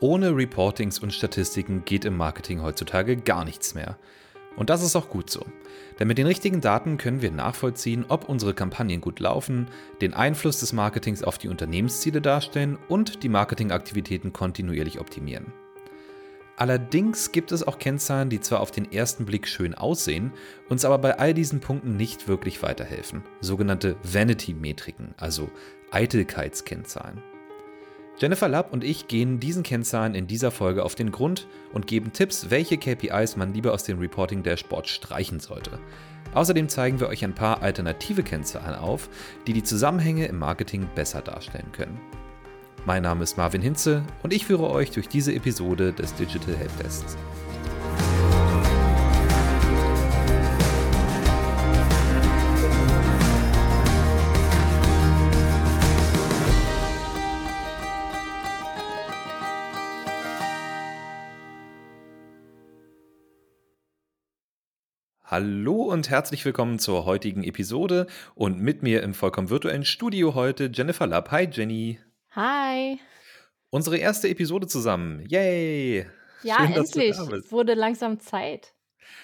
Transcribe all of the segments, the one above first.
Ohne Reportings und Statistiken geht im Marketing heutzutage gar nichts mehr. Und das ist auch gut so. Denn mit den richtigen Daten können wir nachvollziehen, ob unsere Kampagnen gut laufen, den Einfluss des Marketings auf die Unternehmensziele darstellen und die Marketingaktivitäten kontinuierlich optimieren. Allerdings gibt es auch Kennzahlen, die zwar auf den ersten Blick schön aussehen, uns aber bei all diesen Punkten nicht wirklich weiterhelfen. Sogenannte Vanity-Metriken, also Eitelkeitskennzahlen. Jennifer Lapp und ich gehen diesen Kennzahlen in dieser Folge auf den Grund und geben Tipps, welche KPIs man lieber aus dem Reporting Dashboard streichen sollte. Außerdem zeigen wir euch ein paar alternative Kennzahlen auf, die die Zusammenhänge im Marketing besser darstellen können. Mein Name ist Marvin Hinze und ich führe euch durch diese Episode des Digital Helpdesks. Hallo und herzlich willkommen zur heutigen Episode und mit mir im vollkommen virtuellen Studio heute Jennifer Lapp. Hi Jenny. Hi. Unsere erste Episode zusammen. Yay. Ja, schön, endlich. Wurde langsam Zeit.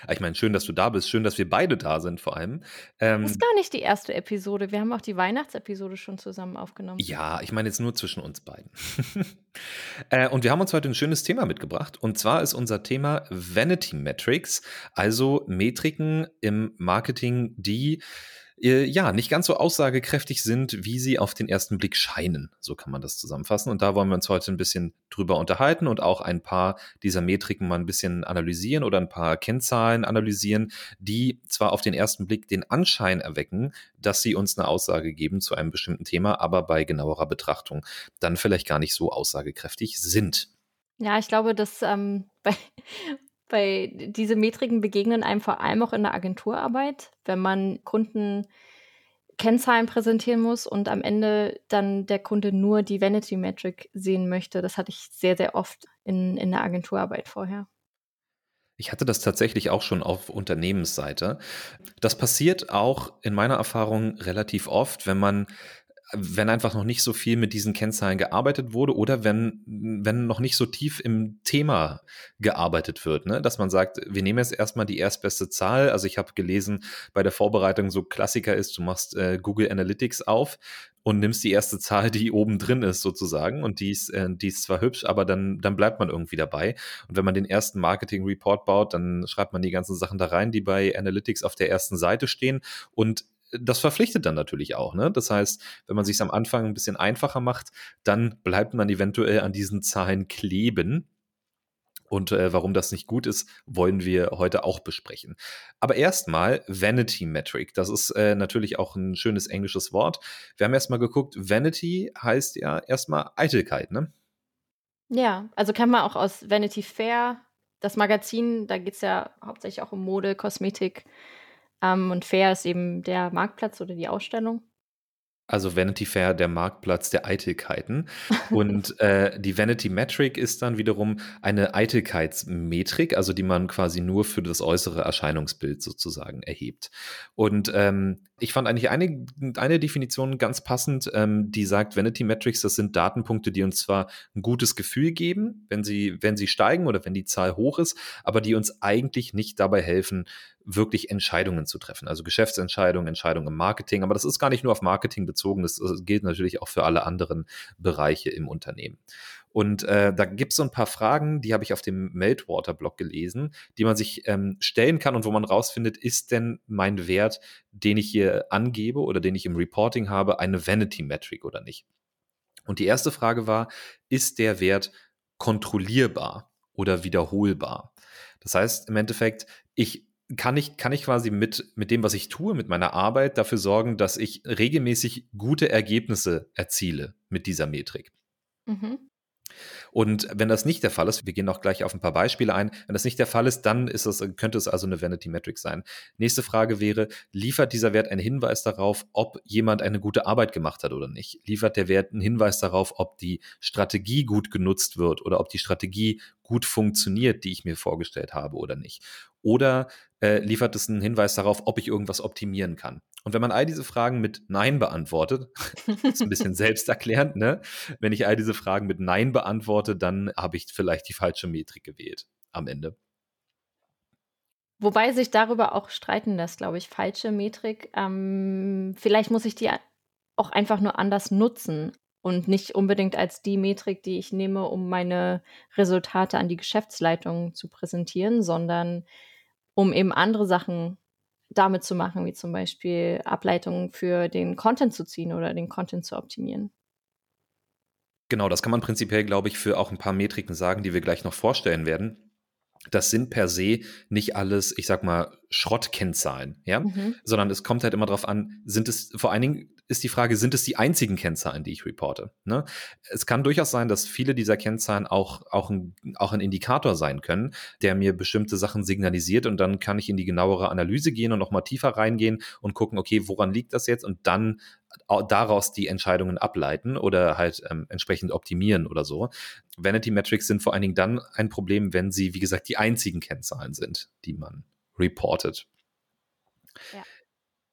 Ah, ich meine, schön, dass du da bist. Schön, dass wir beide da sind, vor allem. Ähm, das ist gar nicht die erste Episode. Wir haben auch die Weihnachtsepisode schon zusammen aufgenommen. Ja, ich meine jetzt nur zwischen uns beiden. äh, und wir haben uns heute ein schönes Thema mitgebracht. Und zwar ist unser Thema Vanity Metrics, also Metriken im Marketing, die äh, ja, nicht ganz so aussagekräftig sind, wie sie auf den ersten Blick scheinen. So kann man das zusammenfassen. Und da wollen wir uns heute ein bisschen drüber unterhalten und auch ein paar dieser Metriken mal ein bisschen analysieren oder ein paar Kennzahlen analysieren, die zwar auf den ersten Blick den Anschein erwecken, dass sie uns eine Aussage geben zu einem bestimmten Thema, aber bei genauerer Betrachtung dann vielleicht gar nicht so aussagekräftig sind. Ja, ich glaube, dass ähm, bei, weil diese Metriken begegnen einem vor allem auch in der Agenturarbeit, wenn man Kunden Kennzahlen präsentieren muss und am Ende dann der Kunde nur die Vanity Metric sehen möchte. Das hatte ich sehr, sehr oft in, in der Agenturarbeit vorher. Ich hatte das tatsächlich auch schon auf Unternehmensseite. Das passiert auch in meiner Erfahrung relativ oft, wenn man wenn einfach noch nicht so viel mit diesen Kennzahlen gearbeitet wurde oder wenn, wenn noch nicht so tief im Thema gearbeitet wird, ne? dass man sagt, wir nehmen jetzt erstmal die erstbeste Zahl. Also ich habe gelesen, bei der Vorbereitung so Klassiker ist, du machst äh, Google Analytics auf und nimmst die erste Zahl, die oben drin ist sozusagen und die ist, äh, die ist zwar hübsch, aber dann, dann bleibt man irgendwie dabei. Und wenn man den ersten Marketing Report baut, dann schreibt man die ganzen Sachen da rein, die bei Analytics auf der ersten Seite stehen und das verpflichtet dann natürlich auch. Ne? Das heißt, wenn man sich am Anfang ein bisschen einfacher macht, dann bleibt man eventuell an diesen Zahlen kleben. Und äh, warum das nicht gut ist, wollen wir heute auch besprechen. Aber erstmal Vanity Metric. Das ist äh, natürlich auch ein schönes englisches Wort. Wir haben erstmal geguckt, Vanity heißt ja erstmal Eitelkeit, ne? Ja, also kann man auch aus Vanity Fair, das Magazin, da geht es ja hauptsächlich auch um Mode, Kosmetik, ähm, und Fair ist eben der Marktplatz oder die Ausstellung. Also Vanity Fair, der Marktplatz der Eitelkeiten. Und äh, die Vanity Metric ist dann wiederum eine Eitelkeitsmetrik, also die man quasi nur für das äußere Erscheinungsbild sozusagen erhebt. Und ähm, ich fand eigentlich eine, eine Definition ganz passend, ähm, die sagt, Vanity Metrics, das sind Datenpunkte, die uns zwar ein gutes Gefühl geben, wenn sie, wenn sie steigen oder wenn die Zahl hoch ist, aber die uns eigentlich nicht dabei helfen, wirklich Entscheidungen zu treffen. Also Geschäftsentscheidungen, Entscheidungen im Marketing. Aber das ist gar nicht nur auf Marketing bezogen, das, das gilt natürlich auch für alle anderen Bereiche im Unternehmen. Und äh, da gibt es so ein paar Fragen, die habe ich auf dem Meltwater-Blog gelesen, die man sich ähm, stellen kann und wo man rausfindet, ist denn mein Wert, den ich hier angebe oder den ich im Reporting habe, eine Vanity-Metric oder nicht? Und die erste Frage war, ist der Wert kontrollierbar oder wiederholbar? Das heißt im Endeffekt, ich kann ich, kann ich quasi mit, mit dem, was ich tue, mit meiner Arbeit dafür sorgen, dass ich regelmäßig gute Ergebnisse erziele mit dieser Metrik. Mhm. Und wenn das nicht der Fall ist, wir gehen auch gleich auf ein paar Beispiele ein, wenn das nicht der Fall ist, dann ist es, könnte es also eine Vanity Metric sein. Nächste Frage wäre, liefert dieser Wert einen Hinweis darauf, ob jemand eine gute Arbeit gemacht hat oder nicht? Liefert der Wert einen Hinweis darauf, ob die Strategie gut genutzt wird oder ob die Strategie gut funktioniert, die ich mir vorgestellt habe oder nicht? Oder äh, liefert es einen Hinweis darauf, ob ich irgendwas optimieren kann? Und wenn man all diese Fragen mit Nein beantwortet, ist ein bisschen selbsterklärend, ne? Wenn ich all diese Fragen mit Nein beantworte, dann habe ich vielleicht die falsche Metrik gewählt am Ende. Wobei sich darüber auch streiten lässt, glaube ich, falsche Metrik. Ähm, vielleicht muss ich die auch einfach nur anders nutzen und nicht unbedingt als die Metrik, die ich nehme, um meine Resultate an die Geschäftsleitung zu präsentieren, sondern um eben andere Sachen damit zu machen, wie zum Beispiel Ableitungen für den Content zu ziehen oder den Content zu optimieren. Genau, das kann man prinzipiell, glaube ich, für auch ein paar Metriken sagen, die wir gleich noch vorstellen werden. Das sind per se nicht alles, ich sag mal, Schrottkennzahlen, ja, mhm. sondern es kommt halt immer darauf an, sind es vor allen Dingen ist die Frage, sind es die einzigen Kennzahlen, die ich reporte? Ne? Es kann durchaus sein, dass viele dieser Kennzahlen auch, auch, ein, auch ein Indikator sein können, der mir bestimmte Sachen signalisiert und dann kann ich in die genauere Analyse gehen und nochmal tiefer reingehen und gucken, okay, woran liegt das jetzt und dann daraus die Entscheidungen ableiten oder halt ähm, entsprechend optimieren oder so. Vanity Metrics sind vor allen Dingen dann ein Problem, wenn sie, wie gesagt, die einzigen Kennzahlen sind, die man reportet. Ja.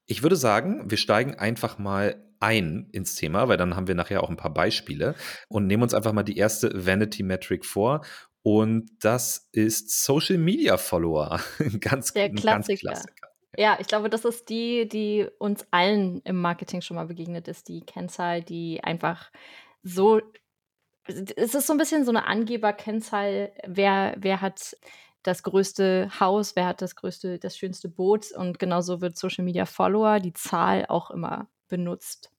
Ich würde sagen, wir steigen einfach mal ein ins Thema, weil dann haben wir nachher auch ein paar Beispiele und nehmen uns einfach mal die erste Vanity Metric vor. Und das ist Social Media Follower. ganz, Der Klassiker. Ganz Klassiker. Ja, ich glaube, das ist die, die uns allen im Marketing schon mal begegnet ist, die Kennzahl, die einfach so es ist so ein bisschen so eine Angeberkennzahl, wer, wer hat das größte Haus, wer hat das größte, das schönste Boot und genauso wird Social Media Follower, die Zahl auch immer benutzt.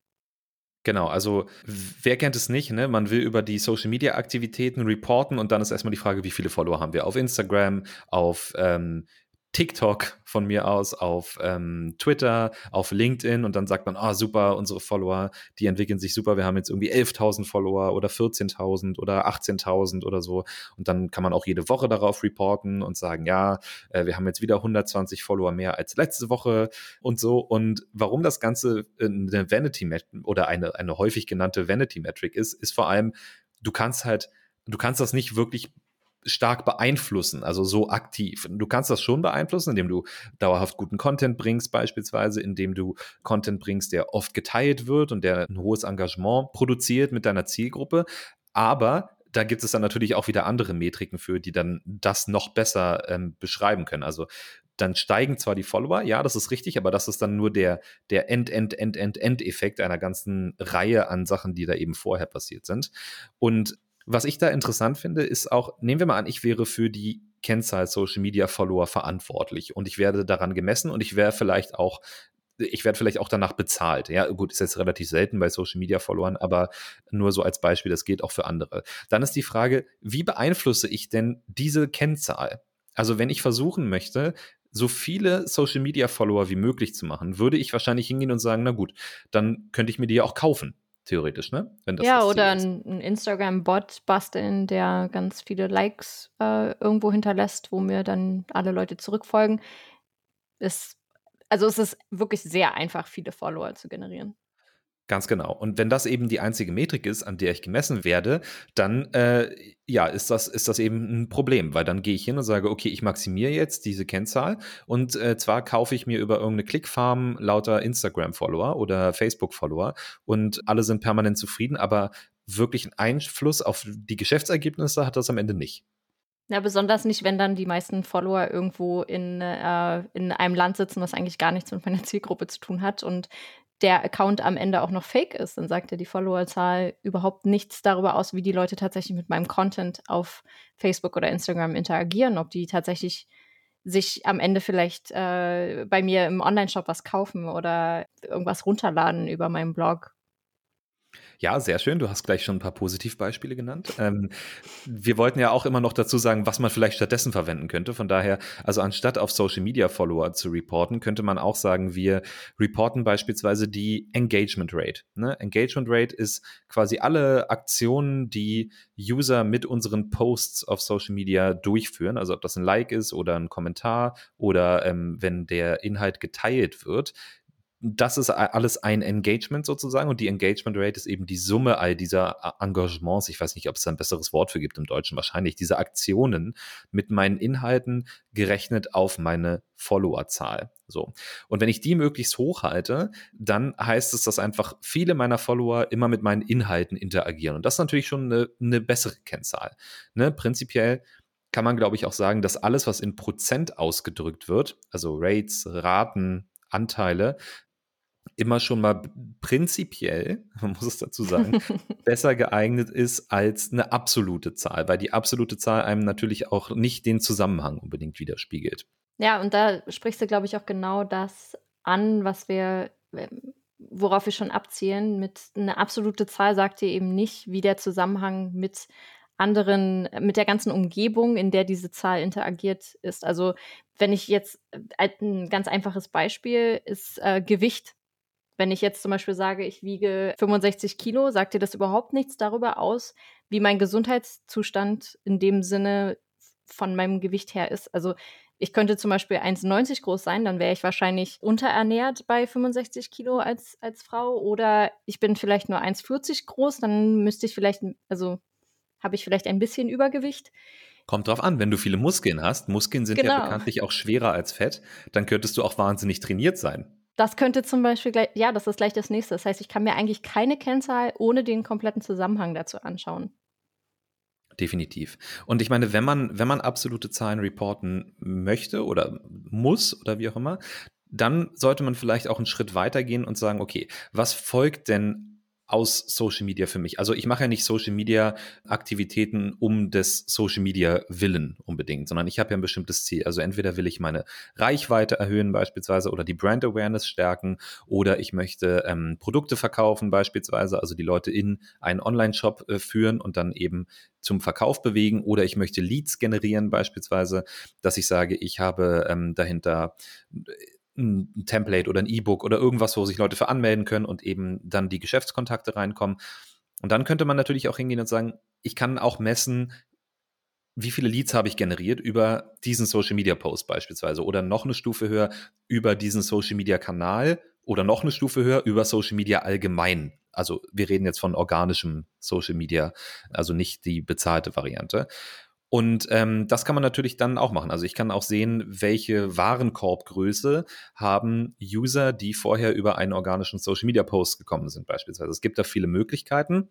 Genau, also wer kennt es nicht, ne? Man will über die Social Media Aktivitäten reporten und dann ist erstmal die Frage, wie viele Follower haben wir auf Instagram, auf ähm, TikTok von mir aus, auf ähm, Twitter, auf LinkedIn und dann sagt man, ah, super, unsere Follower, die entwickeln sich super, wir haben jetzt irgendwie 11.000 Follower oder 14.000 oder 18.000 oder so. Und dann kann man auch jede Woche darauf reporten und sagen, ja, äh, wir haben jetzt wieder 120 Follower mehr als letzte Woche und so. Und warum das Ganze eine Vanity oder eine, eine häufig genannte Vanity Metric ist, ist vor allem, du kannst halt, du kannst das nicht wirklich stark beeinflussen, also so aktiv. Du kannst das schon beeinflussen, indem du dauerhaft guten Content bringst, beispielsweise, indem du Content bringst, der oft geteilt wird und der ein hohes Engagement produziert mit deiner Zielgruppe. Aber da gibt es dann natürlich auch wieder andere Metriken für, die dann das noch besser ähm, beschreiben können. Also dann steigen zwar die Follower, ja, das ist richtig, aber das ist dann nur der, der End, End, End, End, End-Effekt einer ganzen Reihe an Sachen, die da eben vorher passiert sind. Und was ich da interessant finde, ist auch, nehmen wir mal an, ich wäre für die Kennzahl Social Media Follower verantwortlich und ich werde daran gemessen und ich wäre vielleicht auch ich werde vielleicht auch danach bezahlt. Ja, gut, ist jetzt relativ selten bei Social Media Followern, aber nur so als Beispiel, das geht auch für andere. Dann ist die Frage, wie beeinflusse ich denn diese Kennzahl? Also, wenn ich versuchen möchte, so viele Social Media Follower wie möglich zu machen, würde ich wahrscheinlich hingehen und sagen, na gut, dann könnte ich mir die ja auch kaufen theoretisch, ne? ja, oder ein, ein Instagram-Bot basteln, der ganz viele Likes äh, irgendwo hinterlässt, wo mir dann alle Leute zurückfolgen. Ist, also es ist wirklich sehr einfach, viele Follower zu generieren. Ganz genau. Und wenn das eben die einzige Metrik ist, an der ich gemessen werde, dann äh, ja, ist das, ist das eben ein Problem, weil dann gehe ich hin und sage, okay, ich maximiere jetzt diese Kennzahl und äh, zwar kaufe ich mir über irgendeine Clickfarm lauter Instagram-Follower oder Facebook-Follower und alle sind permanent zufrieden, aber wirklich einen Einfluss auf die Geschäftsergebnisse hat das am Ende nicht. Ja, besonders nicht, wenn dann die meisten Follower irgendwo in, äh, in einem Land sitzen, was eigentlich gar nichts mit meiner Zielgruppe zu tun hat und der Account am Ende auch noch fake ist, dann sagt ja die Followerzahl überhaupt nichts darüber aus, wie die Leute tatsächlich mit meinem Content auf Facebook oder Instagram interagieren, ob die tatsächlich sich am Ende vielleicht äh, bei mir im Online-Shop was kaufen oder irgendwas runterladen über meinen Blog ja, sehr schön. Du hast gleich schon ein paar Positivbeispiele genannt. Ähm, wir wollten ja auch immer noch dazu sagen, was man vielleicht stattdessen verwenden könnte. Von daher, also anstatt auf Social Media Follower zu reporten, könnte man auch sagen, wir reporten beispielsweise die Engagement Rate. Ne? Engagement Rate ist quasi alle Aktionen, die User mit unseren Posts auf Social Media durchführen. Also ob das ein Like ist oder ein Kommentar oder ähm, wenn der Inhalt geteilt wird das ist alles ein Engagement sozusagen und die Engagement Rate ist eben die Summe all dieser Engagements. Ich weiß nicht, ob es da ein besseres Wort für gibt im Deutschen, wahrscheinlich diese Aktionen mit meinen Inhalten gerechnet auf meine Followerzahl. So. Und wenn ich die möglichst hoch halte, dann heißt es, dass einfach viele meiner Follower immer mit meinen Inhalten interagieren. Und das ist natürlich schon eine, eine bessere Kennzahl. Ne? Prinzipiell kann man, glaube ich, auch sagen, dass alles, was in Prozent ausgedrückt wird, also Rates, Raten, Anteile, immer schon mal prinzipiell, man muss es dazu sagen, besser geeignet ist als eine absolute Zahl, weil die absolute Zahl einem natürlich auch nicht den Zusammenhang unbedingt widerspiegelt. Ja, und da sprichst du, glaube ich, auch genau das an, was wir, ähm, worauf wir schon abzielen. Mit einer absolute Zahl sagt ihr eben nicht, wie der Zusammenhang mit anderen, mit der ganzen Umgebung, in der diese Zahl interagiert ist. Also wenn ich jetzt, äh, ein ganz einfaches Beispiel ist äh, Gewicht. Wenn ich jetzt zum Beispiel sage, ich wiege 65 Kilo, sagt dir das überhaupt nichts darüber aus, wie mein Gesundheitszustand in dem Sinne von meinem Gewicht her ist. Also ich könnte zum Beispiel 1,90 groß sein, dann wäre ich wahrscheinlich unterernährt bei 65 Kilo als, als Frau. Oder ich bin vielleicht nur 1,40 groß, dann müsste ich vielleicht, also habe ich vielleicht ein bisschen Übergewicht. Kommt drauf an, wenn du viele Muskeln hast, Muskeln sind genau. ja bekanntlich auch schwerer als Fett, dann könntest du auch wahnsinnig trainiert sein. Das könnte zum Beispiel gleich, ja, das ist gleich das nächste. Das heißt, ich kann mir eigentlich keine Kennzahl ohne den kompletten Zusammenhang dazu anschauen. Definitiv. Und ich meine, wenn man, wenn man absolute Zahlen reporten möchte oder muss oder wie auch immer, dann sollte man vielleicht auch einen Schritt weiter gehen und sagen, okay, was folgt denn aus Social Media für mich. Also ich mache ja nicht Social Media Aktivitäten um des Social Media Willen unbedingt, sondern ich habe ja ein bestimmtes Ziel. Also entweder will ich meine Reichweite erhöhen beispielsweise oder die Brand Awareness stärken oder ich möchte ähm, Produkte verkaufen beispielsweise, also die Leute in einen Online-Shop äh, führen und dann eben zum Verkauf bewegen oder ich möchte Leads generieren beispielsweise, dass ich sage, ich habe ähm, dahinter ein Template oder ein E-Book oder irgendwas, wo sich Leute für anmelden können und eben dann die Geschäftskontakte reinkommen. Und dann könnte man natürlich auch hingehen und sagen, ich kann auch messen, wie viele Leads habe ich generiert über diesen Social Media Post beispielsweise oder noch eine Stufe höher über diesen Social Media Kanal oder noch eine Stufe höher über Social Media allgemein. Also wir reden jetzt von organischem Social Media, also nicht die bezahlte Variante. Und ähm, das kann man natürlich dann auch machen. Also ich kann auch sehen, welche Warenkorbgröße haben User, die vorher über einen organischen Social Media Post gekommen sind, beispielsweise. Es gibt da viele Möglichkeiten.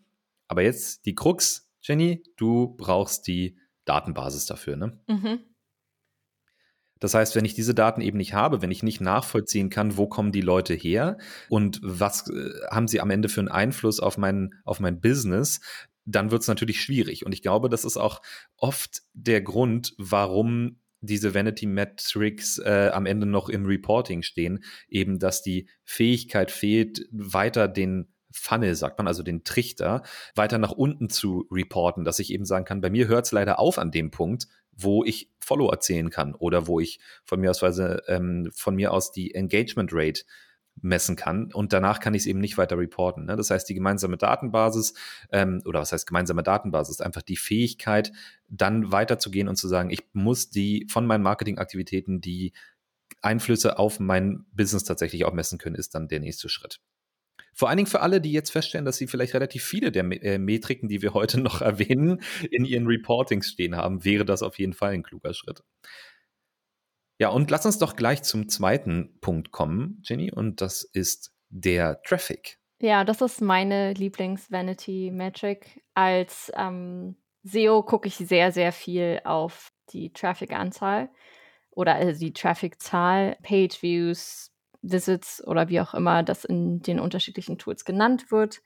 Aber jetzt die Krux, Jenny, du brauchst die Datenbasis dafür, ne? Mhm. Das heißt, wenn ich diese Daten eben nicht habe, wenn ich nicht nachvollziehen kann, wo kommen die Leute her und was äh, haben sie am Ende für einen Einfluss auf mein, auf mein Business, dann wird es natürlich schwierig. Und ich glaube, das ist auch oft der Grund, warum diese Vanity Metrics äh, am Ende noch im Reporting stehen, eben dass die Fähigkeit fehlt, weiter den Funnel, sagt man, also den Trichter, weiter nach unten zu reporten, dass ich eben sagen kann, bei mir hört es leider auf an dem Punkt, wo ich Follower zählen kann oder wo ich von mir aus, ähm, von mir aus die Engagement Rate messen kann und danach kann ich es eben nicht weiter reporten. Ne? Das heißt, die gemeinsame Datenbasis ähm, oder was heißt gemeinsame Datenbasis, einfach die Fähigkeit, dann weiterzugehen und zu sagen, ich muss die von meinen Marketingaktivitäten die Einflüsse auf mein Business tatsächlich auch messen können, ist dann der nächste Schritt. Vor allen Dingen für alle, die jetzt feststellen, dass sie vielleicht relativ viele der äh, Metriken, die wir heute noch erwähnen, in ihren Reportings stehen haben, wäre das auf jeden Fall ein kluger Schritt. Ja, und lass uns doch gleich zum zweiten Punkt kommen, Jenny, und das ist der Traffic. Ja, das ist meine Lieblings-Vanity-Metric. Als ähm, SEO gucke ich sehr, sehr viel auf die Traffic-Anzahl oder also die Traffic-Zahl, Page-Views, Visits oder wie auch immer das in den unterschiedlichen Tools genannt wird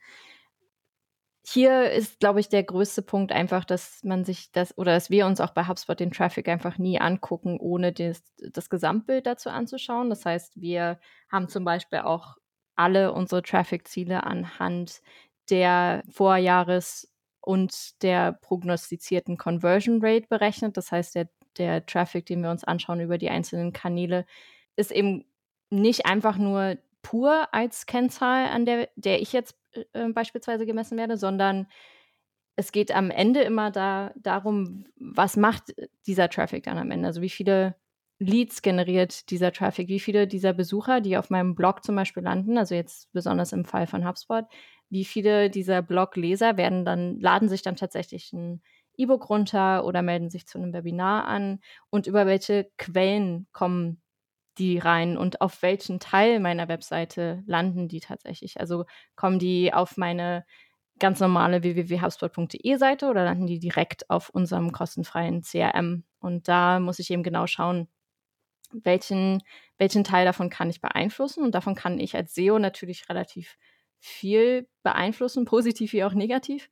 hier ist, glaube ich, der größte Punkt einfach, dass man sich das oder dass wir uns auch bei HubSpot den Traffic einfach nie angucken, ohne das, das Gesamtbild dazu anzuschauen. Das heißt, wir haben zum Beispiel auch alle unsere Traffic-Ziele anhand der Vorjahres- und der prognostizierten Conversion Rate berechnet. Das heißt, der, der Traffic, den wir uns anschauen über die einzelnen Kanäle, ist eben nicht einfach nur pur als Kennzahl, an der, der ich jetzt äh, beispielsweise gemessen werde, sondern es geht am Ende immer da, darum, was macht dieser Traffic dann am Ende? Also wie viele Leads generiert dieser Traffic? Wie viele dieser Besucher, die auf meinem Blog zum Beispiel landen, also jetzt besonders im Fall von HubSpot, wie viele dieser Blogleser werden dann, laden sich dann tatsächlich ein E-Book runter oder melden sich zu einem Webinar an und über welche Quellen kommen die rein und auf welchen Teil meiner Webseite landen die tatsächlich? Also kommen die auf meine ganz normale www.hubspot.de Seite oder landen die direkt auf unserem kostenfreien CRM? Und da muss ich eben genau schauen, welchen, welchen Teil davon kann ich beeinflussen. Und davon kann ich als SEO natürlich relativ viel beeinflussen, positiv wie auch negativ.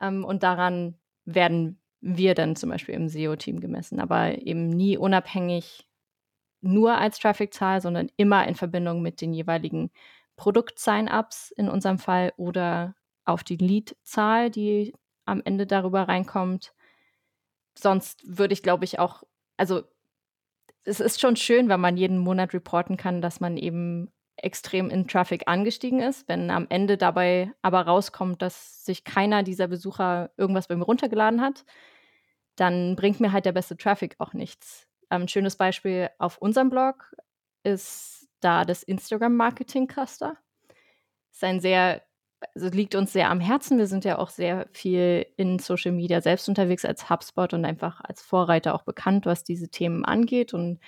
Ähm, und daran werden wir dann zum Beispiel im SEO-Team gemessen, aber eben nie unabhängig nur als Traffic-Zahl, sondern immer in Verbindung mit den jeweiligen Produkt-Sign-ups in unserem Fall oder auf die Lead-Zahl, die am Ende darüber reinkommt. Sonst würde ich, glaube ich, auch, also es ist schon schön, wenn man jeden Monat reporten kann, dass man eben extrem in Traffic angestiegen ist. Wenn am Ende dabei aber rauskommt, dass sich keiner dieser Besucher irgendwas bei mir runtergeladen hat, dann bringt mir halt der beste Traffic auch nichts. Ein ähm, schönes Beispiel auf unserem Blog ist da das Instagram Marketing Cluster. Ist ein sehr, also liegt uns sehr am Herzen. Wir sind ja auch sehr viel in Social Media selbst unterwegs als HubSpot und einfach als Vorreiter auch bekannt, was diese Themen angeht und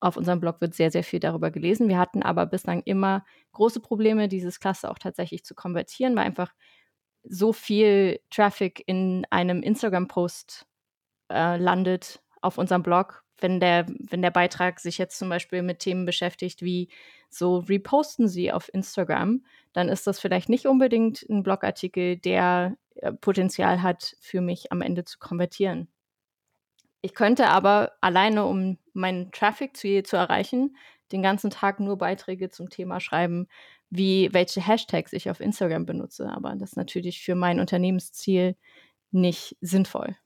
auf unserem Blog wird sehr, sehr viel darüber gelesen. Wir hatten aber bislang immer große Probleme, dieses Cluster auch tatsächlich zu konvertieren, weil einfach so viel Traffic in einem Instagram-Post äh, landet auf unserem Blog, wenn der, wenn der Beitrag sich jetzt zum Beispiel mit Themen beschäftigt, wie so reposten Sie auf Instagram, dann ist das vielleicht nicht unbedingt ein Blogartikel, der äh, Potenzial hat, für mich am Ende zu konvertieren. Ich könnte aber alleine, um meinen Traffic-Ziel zu erreichen, den ganzen Tag nur Beiträge zum Thema schreiben, wie welche Hashtags ich auf Instagram benutze. Aber das ist natürlich für mein Unternehmensziel nicht sinnvoll.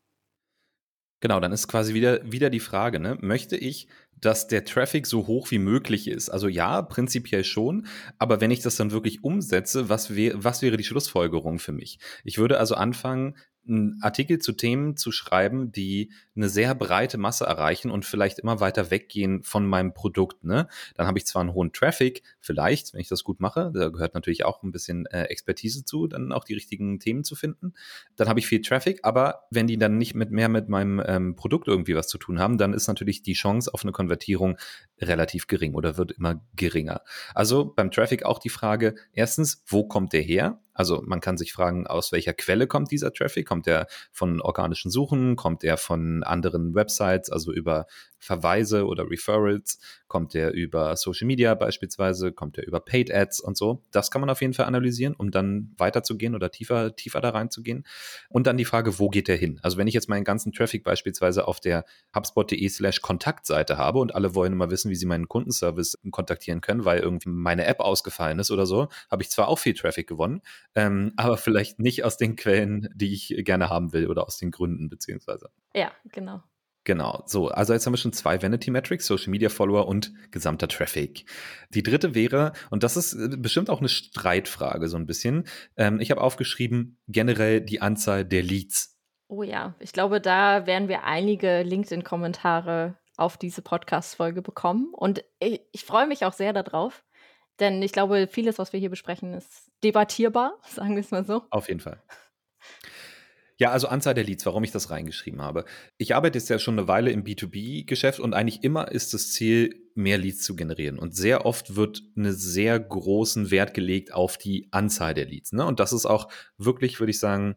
Genau, dann ist quasi wieder, wieder die Frage, ne? möchte ich, dass der Traffic so hoch wie möglich ist? Also ja, prinzipiell schon, aber wenn ich das dann wirklich umsetze, was, wär, was wäre die Schlussfolgerung für mich? Ich würde also anfangen, einen Artikel zu Themen zu schreiben, die eine sehr breite Masse erreichen und vielleicht immer weiter weggehen von meinem Produkt. Ne? Dann habe ich zwar einen hohen Traffic, vielleicht, wenn ich das gut mache, da gehört natürlich auch ein bisschen äh, Expertise zu, dann auch die richtigen Themen zu finden. Dann habe ich viel Traffic, aber wenn die dann nicht mit mehr mit meinem ähm, Produkt irgendwie was zu tun haben, dann ist natürlich die Chance auf eine Konvertierung relativ gering oder wird immer geringer. Also beim Traffic auch die Frage, erstens, wo kommt der her? Also man kann sich fragen, aus welcher Quelle kommt dieser Traffic? Kommt der von organischen Suchen? Kommt der von anderen Websites, also über Verweise oder Referrals? Kommt der über Social Media beispielsweise? Kommt der über Paid Ads und so? Das kann man auf jeden Fall analysieren, um dann weiterzugehen oder tiefer, tiefer da reinzugehen. Und dann die Frage, wo geht der hin? Also wenn ich jetzt meinen ganzen Traffic beispielsweise auf der hubspot.de slash Kontaktseite habe und alle wollen immer wissen, wie sie meinen Kundenservice kontaktieren können, weil irgendwie meine App ausgefallen ist oder so, habe ich zwar auch viel Traffic gewonnen, ähm, aber vielleicht nicht aus den Quellen, die ich gerne haben will oder aus den Gründen beziehungsweise. Ja, genau. Genau, so, also jetzt haben wir schon zwei Vanity Metrics, Social Media Follower und gesamter Traffic. Die dritte wäre, und das ist äh, bestimmt auch eine Streitfrage so ein bisschen, ähm, ich habe aufgeschrieben, generell die Anzahl der Leads. Oh ja, ich glaube, da werden wir einige LinkedIn-Kommentare auf diese Podcast-Folge bekommen. Und ich, ich freue mich auch sehr darauf, denn ich glaube, vieles, was wir hier besprechen, ist debattierbar, sagen wir es mal so. Auf jeden Fall. Ja, also Anzahl der Leads, warum ich das reingeschrieben habe. Ich arbeite jetzt ja schon eine Weile im B2B-Geschäft und eigentlich immer ist das Ziel, mehr Leads zu generieren. Und sehr oft wird einen sehr großen Wert gelegt auf die Anzahl der Leads. Ne? Und das ist auch wirklich, würde ich sagen,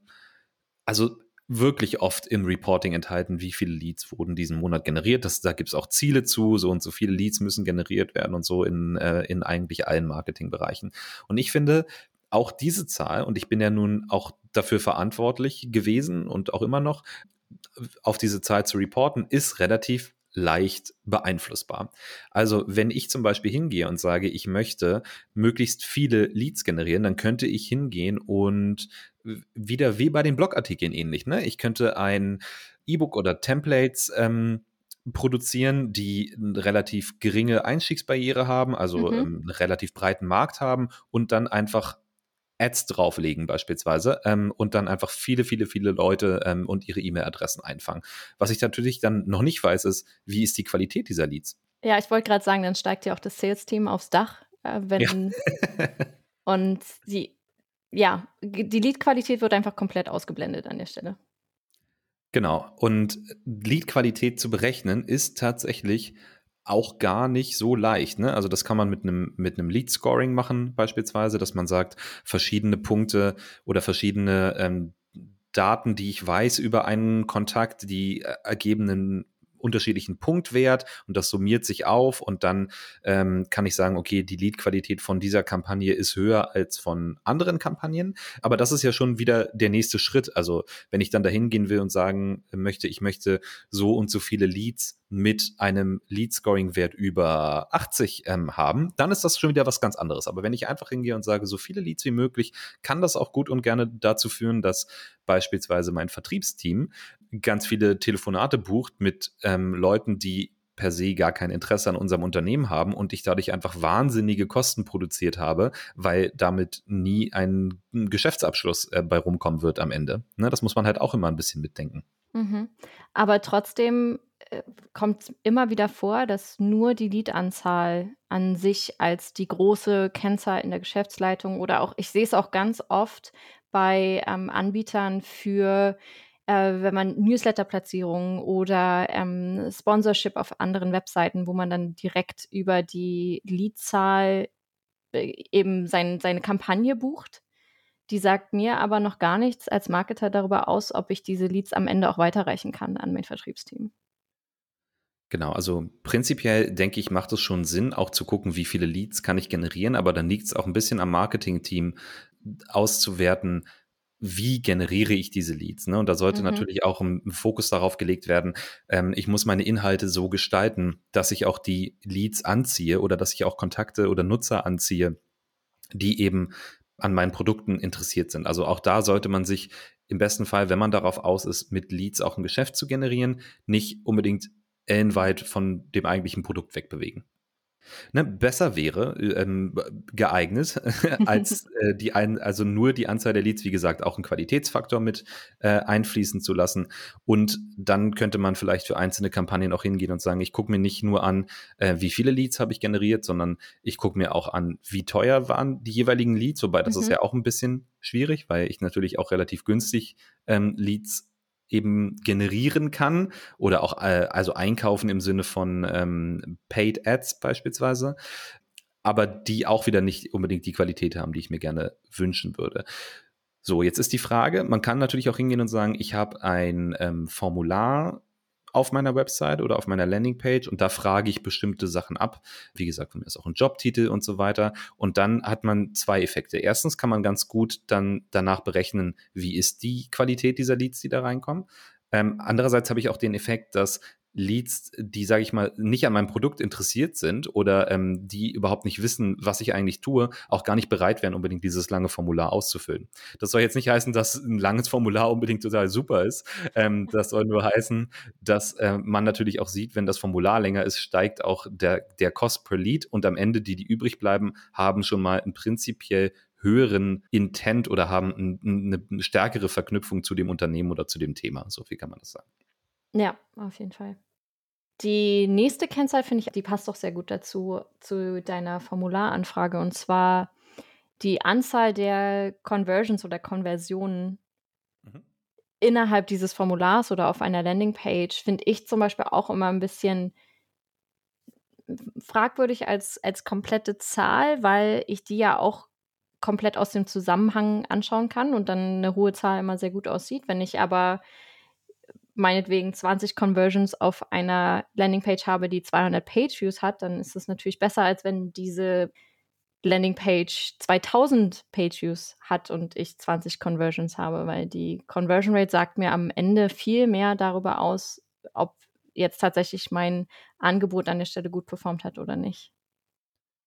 also wirklich oft im Reporting enthalten, wie viele Leads wurden diesen Monat generiert. Das, da gibt es auch Ziele zu, so und so viele Leads müssen generiert werden und so in, äh, in eigentlich allen Marketingbereichen. Und ich finde, auch diese Zahl, und ich bin ja nun auch dafür verantwortlich gewesen und auch immer noch, auf diese Zahl zu reporten, ist relativ leicht beeinflussbar. Also wenn ich zum Beispiel hingehe und sage, ich möchte möglichst viele Leads generieren, dann könnte ich hingehen und wieder wie bei den Blogartikeln ähnlich. Ne? Ich könnte ein E-Book oder Templates ähm, produzieren, die eine relativ geringe Einstiegsbarriere haben, also mhm. ähm, einen relativ breiten Markt haben und dann einfach Ads drauflegen beispielsweise ähm, und dann einfach viele, viele, viele Leute ähm, und ihre E-Mail-Adressen einfangen. Was ich natürlich dann noch nicht weiß, ist, wie ist die Qualität dieser Leads? Ja, ich wollte gerade sagen, dann steigt ja auch das Sales-Team aufs Dach, äh, wenn ja. und die, ja, die Lead-Qualität wird einfach komplett ausgeblendet an der Stelle. Genau. Und Lead-Qualität zu berechnen ist tatsächlich auch gar nicht so leicht. Ne? Also das kann man mit einem mit einem Lead Scoring machen beispielsweise, dass man sagt verschiedene Punkte oder verschiedene ähm, Daten, die ich weiß über einen Kontakt, die äh, ergebenen unterschiedlichen Punktwert und das summiert sich auf und dann ähm, kann ich sagen, okay, die Lead-Qualität von dieser Kampagne ist höher als von anderen Kampagnen. Aber das ist ja schon wieder der nächste Schritt. Also wenn ich dann dahin gehen will und sagen möchte, ich möchte so und so viele Leads mit einem Lead-Scoring-Wert über 80 ähm, haben, dann ist das schon wieder was ganz anderes. Aber wenn ich einfach hingehe und sage, so viele Leads wie möglich, kann das auch gut und gerne dazu führen, dass beispielsweise mein Vertriebsteam ganz viele Telefonate bucht mit ähm, Leuten, die per se gar kein Interesse an unserem Unternehmen haben und ich dadurch einfach wahnsinnige Kosten produziert habe, weil damit nie ein Geschäftsabschluss äh, bei rumkommen wird am Ende. Ne, das muss man halt auch immer ein bisschen mitdenken. Mhm. Aber trotzdem kommt immer wieder vor, dass nur die Leadanzahl an sich als die große Kennzahl in der Geschäftsleitung oder auch, ich sehe es auch ganz oft bei ähm, Anbietern für äh, wenn man Newsletter-Platzierungen oder ähm, Sponsorship auf anderen Webseiten, wo man dann direkt über die Leadzahl äh, eben sein, seine Kampagne bucht. Die sagt mir aber noch gar nichts als Marketer darüber aus, ob ich diese Leads am Ende auch weiterreichen kann an mein Vertriebsteam. Genau, also prinzipiell denke ich, macht es schon Sinn, auch zu gucken, wie viele Leads kann ich generieren, aber dann liegt es auch ein bisschen am Marketing-Team auszuwerten, wie generiere ich diese Leads? Ne? Und da sollte mhm. natürlich auch ein Fokus darauf gelegt werden, ähm, ich muss meine Inhalte so gestalten, dass ich auch die Leads anziehe oder dass ich auch Kontakte oder Nutzer anziehe, die eben an meinen Produkten interessiert sind. Also auch da sollte man sich im besten Fall, wenn man darauf aus ist, mit Leads auch ein Geschäft zu generieren, nicht unbedingt ellenweit von dem eigentlichen Produkt wegbewegen. Ne, besser wäre ähm, geeignet als äh, die ein, also nur die Anzahl der Leads, wie gesagt, auch einen Qualitätsfaktor mit äh, einfließen zu lassen. Und dann könnte man vielleicht für einzelne Kampagnen auch hingehen und sagen, ich gucke mir nicht nur an, äh, wie viele Leads habe ich generiert, sondern ich gucke mir auch an, wie teuer waren die jeweiligen Leads, wobei das mhm. ist ja auch ein bisschen schwierig, weil ich natürlich auch relativ günstig ähm, Leads eben generieren kann oder auch äh, also einkaufen im Sinne von ähm, Paid Ads beispielsweise, aber die auch wieder nicht unbedingt die Qualität haben, die ich mir gerne wünschen würde. So, jetzt ist die Frage, man kann natürlich auch hingehen und sagen, ich habe ein ähm, Formular auf meiner Website oder auf meiner Landingpage und da frage ich bestimmte Sachen ab. Wie gesagt, von mir ist auch ein Jobtitel und so weiter. Und dann hat man zwei Effekte. Erstens kann man ganz gut dann danach berechnen, wie ist die Qualität dieser Leads, die da reinkommen. Ähm, andererseits habe ich auch den Effekt, dass Leads, die, sage ich mal, nicht an meinem Produkt interessiert sind oder ähm, die überhaupt nicht wissen, was ich eigentlich tue, auch gar nicht bereit wären, unbedingt dieses lange Formular auszufüllen. Das soll jetzt nicht heißen, dass ein langes Formular unbedingt total super ist. Ähm, das soll nur heißen, dass äh, man natürlich auch sieht, wenn das Formular länger ist, steigt auch der, der Cost per Lead und am Ende die, die übrig bleiben, haben schon mal ein prinzipiell höheren Intent oder haben eine stärkere Verknüpfung zu dem Unternehmen oder zu dem Thema. So viel kann man das sagen. Ja, auf jeden Fall. Die nächste Kennzahl finde ich, die passt doch sehr gut dazu, zu deiner Formularanfrage, und zwar die Anzahl der Conversions oder Konversionen mhm. innerhalb dieses Formulars oder auf einer Landingpage, finde ich zum Beispiel auch immer ein bisschen fragwürdig als, als komplette Zahl, weil ich die ja auch komplett aus dem Zusammenhang anschauen kann und dann eine hohe Zahl immer sehr gut aussieht. Wenn ich aber meinetwegen 20 Conversions auf einer Landingpage habe, die 200 Page-Views hat, dann ist es natürlich besser, als wenn diese Landingpage 2000 Page-Views hat und ich 20 Conversions habe, weil die Conversion Rate sagt mir am Ende viel mehr darüber aus, ob jetzt tatsächlich mein Angebot an der Stelle gut performt hat oder nicht.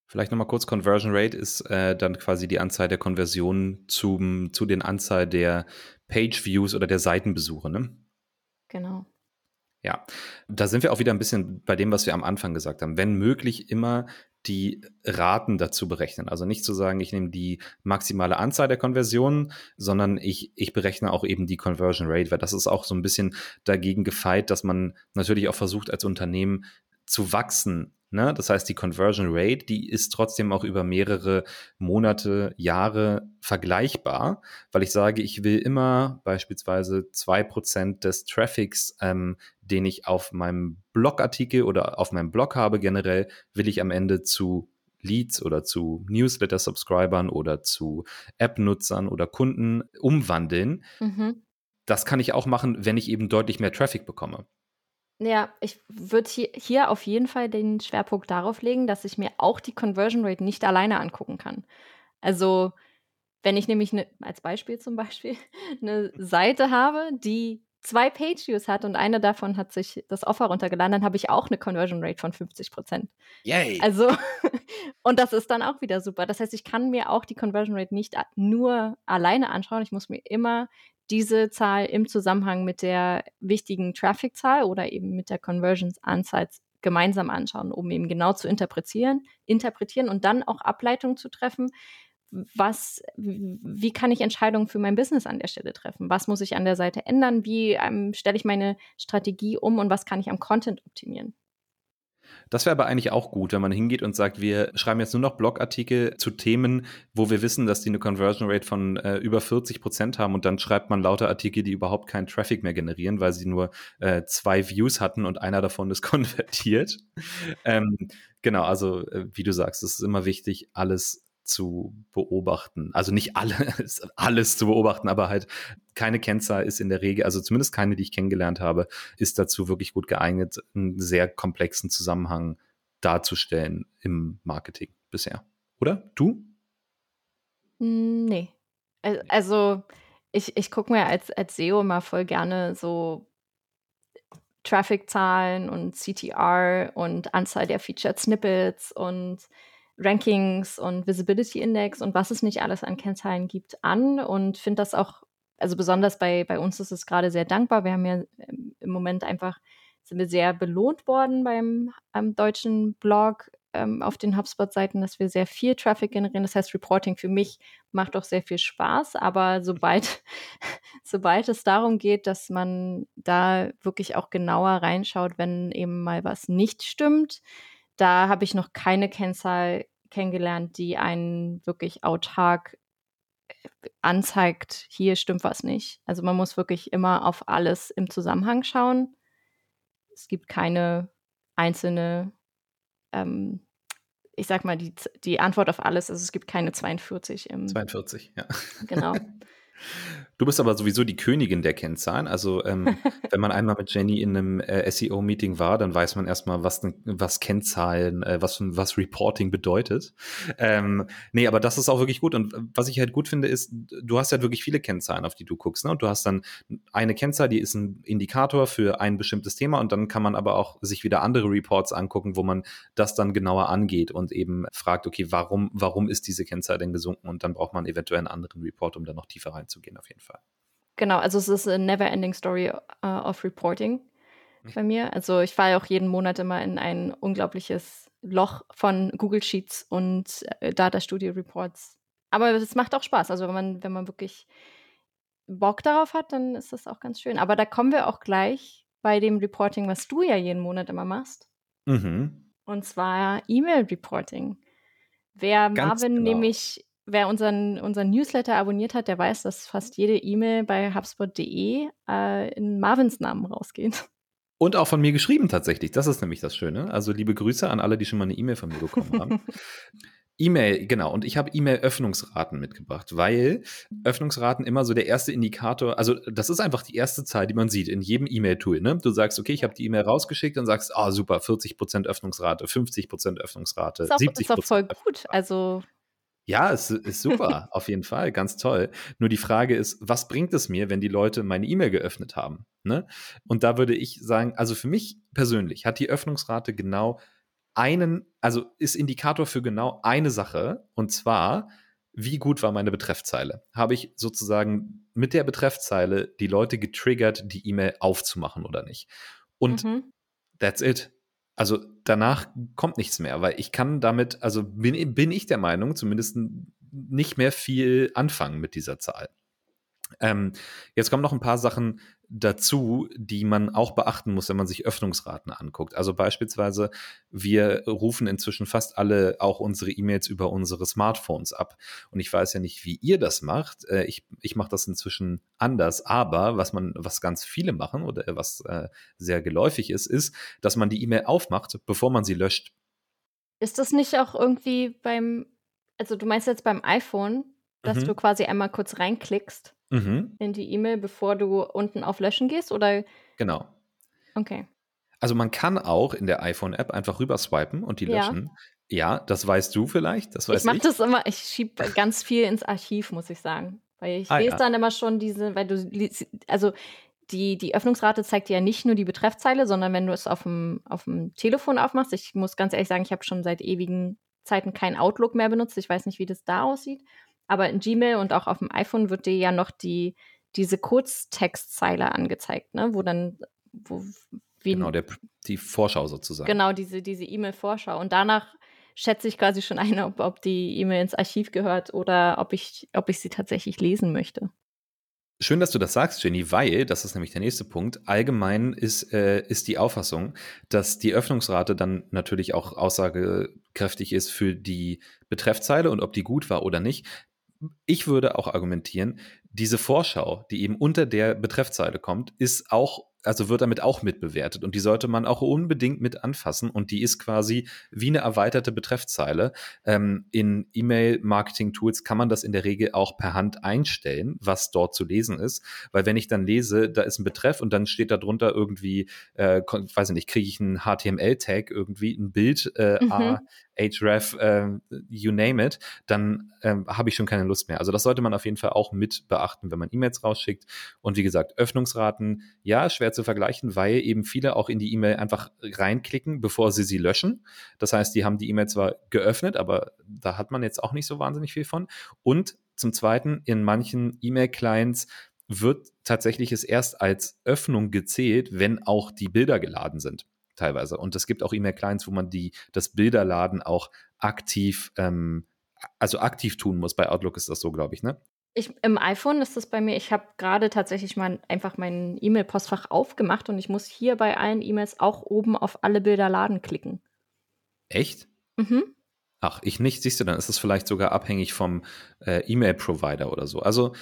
Vielleicht nochmal kurz, Conversion Rate ist äh, dann quasi die Anzahl der Konversionen zum, zu den Anzahl der Page-Views oder der Seitenbesuche, ne? Genau. Ja, da sind wir auch wieder ein bisschen bei dem, was wir am Anfang gesagt haben. Wenn möglich, immer die Raten dazu berechnen. Also nicht zu sagen, ich nehme die maximale Anzahl der Konversionen, sondern ich, ich berechne auch eben die Conversion Rate, weil das ist auch so ein bisschen dagegen gefeit, dass man natürlich auch versucht, als Unternehmen zu wachsen Ne? Das heißt, die Conversion Rate, die ist trotzdem auch über mehrere Monate, Jahre vergleichbar, weil ich sage, ich will immer beispielsweise zwei Prozent des Traffics, ähm, den ich auf meinem Blogartikel oder auf meinem Blog habe generell, will ich am Ende zu Leads oder zu Newsletter-Subscribern oder zu App-Nutzern oder Kunden umwandeln. Mhm. Das kann ich auch machen, wenn ich eben deutlich mehr Traffic bekomme. Ja, ich würde hier, hier auf jeden Fall den Schwerpunkt darauf legen, dass ich mir auch die Conversion Rate nicht alleine angucken kann. Also, wenn ich nämlich ne, als Beispiel zum Beispiel eine Seite habe, die zwei Page-Views hat und eine davon hat sich das Offer runtergeladen, dann habe ich auch eine Conversion Rate von 50 Prozent. Yay! Also, und das ist dann auch wieder super. Das heißt, ich kann mir auch die Conversion Rate nicht nur alleine anschauen. Ich muss mir immer diese Zahl im Zusammenhang mit der wichtigen Traffic-Zahl oder eben mit der Conversions-Anzahl gemeinsam anschauen, um eben genau zu interpretieren, interpretieren und dann auch Ableitungen zu treffen, was, wie kann ich Entscheidungen für mein Business an der Stelle treffen? Was muss ich an der Seite ändern? Wie ähm, stelle ich meine Strategie um und was kann ich am Content optimieren? Das wäre aber eigentlich auch gut, wenn man hingeht und sagt, wir schreiben jetzt nur noch Blogartikel zu Themen, wo wir wissen, dass die eine Conversion Rate von äh, über 40 Prozent haben und dann schreibt man lauter Artikel, die überhaupt keinen Traffic mehr generieren, weil sie nur äh, zwei Views hatten und einer davon ist konvertiert. ähm, genau, also äh, wie du sagst, es ist immer wichtig, alles zu beobachten. Also nicht alles, alles zu beobachten, aber halt keine Kennzahl ist in der Regel, also zumindest keine, die ich kennengelernt habe, ist dazu wirklich gut geeignet, einen sehr komplexen Zusammenhang darzustellen im Marketing bisher. Oder? Du? Nee. Also ich, ich gucke mir als, als SEO immer voll gerne so Traffic-Zahlen und CTR und Anzahl der Featured Snippets und Rankings und Visibility Index und was es nicht alles an Kennzahlen gibt an und finde das auch, also besonders bei, bei uns ist es gerade sehr dankbar. Wir haben ja ähm, im Moment einfach, sind wir sehr belohnt worden beim ähm, deutschen Blog ähm, auf den HubSpot-Seiten, dass wir sehr viel Traffic generieren. Das heißt, Reporting für mich macht auch sehr viel Spaß, aber sobald, sobald es darum geht, dass man da wirklich auch genauer reinschaut, wenn eben mal was nicht stimmt, da habe ich noch keine Kennzahl kennengelernt, die einen wirklich autark äh, anzeigt, hier stimmt was nicht. Also man muss wirklich immer auf alles im Zusammenhang schauen. Es gibt keine einzelne, ähm, ich sag mal, die, die Antwort auf alles, also es gibt keine 42 im. 42, ja. Genau. Du bist aber sowieso die Königin der Kennzahlen. Also ähm, wenn man einmal mit Jenny in einem äh, SEO-Meeting war, dann weiß man erstmal, was, was Kennzahlen, äh, was, was Reporting bedeutet. Ähm, nee, aber das ist auch wirklich gut. Und was ich halt gut finde, ist, du hast halt wirklich viele Kennzahlen, auf die du guckst. Ne? Und du hast dann eine Kennzahl, die ist ein Indikator für ein bestimmtes Thema. Und dann kann man aber auch sich wieder andere Reports angucken, wo man das dann genauer angeht und eben fragt, okay, warum, warum ist diese Kennzahl denn gesunken? Und dann braucht man eventuell einen anderen Report, um da noch tiefer reinzugehen, auf jeden Fall. Genau, also es ist eine never-ending Story uh, of Reporting bei mir. Also ich fahre auch jeden Monat immer in ein unglaubliches Loch von Google Sheets und äh, Data Studio Reports. Aber es macht auch Spaß. Also wenn man, wenn man wirklich Bock darauf hat, dann ist das auch ganz schön. Aber da kommen wir auch gleich bei dem Reporting, was du ja jeden Monat immer machst. Mhm. Und zwar E-Mail-Reporting. Wer ganz Marvin genau. nämlich wer unseren, unseren Newsletter abonniert hat, der weiß, dass fast jede E-Mail bei HubSpot.de äh, in Marvins Namen rausgeht. Und auch von mir geschrieben tatsächlich. Das ist nämlich das Schöne. Also liebe Grüße an alle, die schon mal eine E-Mail von mir bekommen haben. E-Mail, genau. Und ich habe E-Mail-Öffnungsraten mitgebracht, weil Öffnungsraten immer so der erste Indikator, also das ist einfach die erste Zahl, die man sieht in jedem E-Mail-Tool. Ne? Du sagst, okay, ich habe die E-Mail rausgeschickt und sagst, ah, oh, super, 40% Öffnungsrate, 50% Öffnungsrate, ist auch, 70%. Ist auch voll gut. Also ja, es ist super, auf jeden Fall, ganz toll. Nur die Frage ist, was bringt es mir, wenn die Leute meine E-Mail geöffnet haben? Ne? Und da würde ich sagen, also für mich persönlich hat die Öffnungsrate genau einen, also ist Indikator für genau eine Sache, und zwar, wie gut war meine Betreffzeile? Habe ich sozusagen mit der Betreffzeile die Leute getriggert, die E-Mail aufzumachen oder nicht? Und Mhm. that's it. Also danach kommt nichts mehr, weil ich kann damit, also bin, bin ich der Meinung, zumindest nicht mehr viel anfangen mit dieser Zahl. Ähm, jetzt kommen noch ein paar Sachen dazu, die man auch beachten muss, wenn man sich Öffnungsraten anguckt. Also beispielsweise, wir rufen inzwischen fast alle auch unsere E-Mails über unsere Smartphones ab. Und ich weiß ja nicht, wie ihr das macht. Äh, ich ich mache das inzwischen anders. Aber was man, was ganz viele machen oder was äh, sehr geläufig ist, ist, dass man die E-Mail aufmacht, bevor man sie löscht. Ist das nicht auch irgendwie beim, also du meinst jetzt beim iPhone, dass Mhm. du quasi einmal kurz reinklickst Mhm, in die E-Mail, bevor du unten auf Löschen gehst? Oder genau. okay. Also man kann auch in der iPhone-App einfach rüber swipen und die Ja. löschen. Ja, das weißt du vielleicht, das weiß Ich mache das immer, ich schiebe ganz viel ins Archiv, muss ich sagen. Weil ich Ah, lese ja. dann immer schon diese, weil du also die, die Öffnungsrate zeigt dir ja nicht nur die Betreffzeile, sondern wenn du es auf dem, auf dem Telefon aufmachst, ich muss ganz ehrlich sagen, ich habe schon seit ewigen Zeiten kein Outlook mehr benutzt. Ich weiß nicht, wie das da aussieht. Aber in Gmail und auch auf dem iPhone wird dir ja noch die, diese Kurztextzeile angezeigt, ne? Wo dann, wo, wie, Genau, der, die Vorschau sozusagen. Genau, diese, diese E-Mail-Vorschau. Und danach schätze ich quasi schon ein, ob, ob die E-Mail ins Archiv gehört oder ob ich, ob ich sie tatsächlich lesen möchte. Schön, dass du das sagst, Jenny, weil, das ist nämlich der nächste Punkt, allgemein ist, äh, ist die Auffassung, dass die Öffnungsrate dann natürlich auch aussagekräftig ist für die Betreffzeile und ob die gut war oder nicht. Ich würde auch argumentieren, diese Vorschau, die eben unter der Betreffzeile kommt, ist auch, also wird damit auch mitbewertet und die sollte man auch unbedingt mit anfassen und die ist quasi wie eine erweiterte Betreffzeile. Ähm, in E-Mail-Marketing-Tools kann man das in der Regel auch per Hand einstellen, was dort zu lesen ist, weil wenn ich dann lese, da ist ein Betreff und dann steht da drunter irgendwie, äh, weiß ich nicht, kriege ich einen HTML-Tag irgendwie, ein Bild, äh, Mhm. A, href, äh, you name it, dann ähm, habe ich schon keine Lust mehr. Also das sollte man auf jeden Fall auch mit beachten, wenn man E-Mails rausschickt. Und wie gesagt, Öffnungsraten, ja, schwer zu vergleichen, weil eben viele auch in die E-Mail einfach reinklicken, bevor sie sie löschen. Das heißt, die haben die E-Mail zwar geöffnet, aber da hat man jetzt auch nicht so wahnsinnig viel von. Und zum Zweiten, in manchen E-Mail-Clients wird tatsächlich es erst als Öffnung gezählt, wenn auch die Bilder geladen sind teilweise. Und es gibt auch E-Mail-Clients, wo man die, das Bilderladen auch aktiv, ähm, also aktiv tun muss. Bei Outlook ist das so, glaube ich, ne? Ich, Im iPhone ist das bei mir, ich habe gerade tatsächlich mal einfach mein E-Mail-Postfach aufgemacht und ich muss hier bei allen E-Mails auch oben auf alle Bilder laden klicken. Echt? Mhm. Ach, ich nicht, siehst du, dann ist es vielleicht sogar abhängig vom äh, E-Mail-Provider oder so. Also